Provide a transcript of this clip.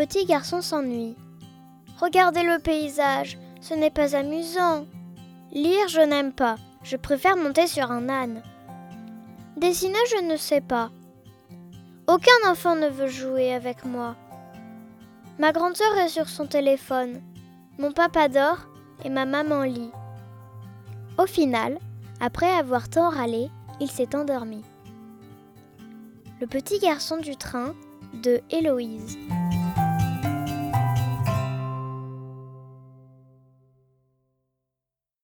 petit garçon s'ennuie. Regardez le paysage, ce n'est pas amusant. Lire, je n'aime pas, je préfère monter sur un âne. Dessiner, je ne sais pas. Aucun enfant ne veut jouer avec moi. Ma grande sœur est sur son téléphone. Mon papa dort et ma maman lit. Au final, après avoir tant râlé, il s'est endormi. Le petit garçon du train de Héloïse.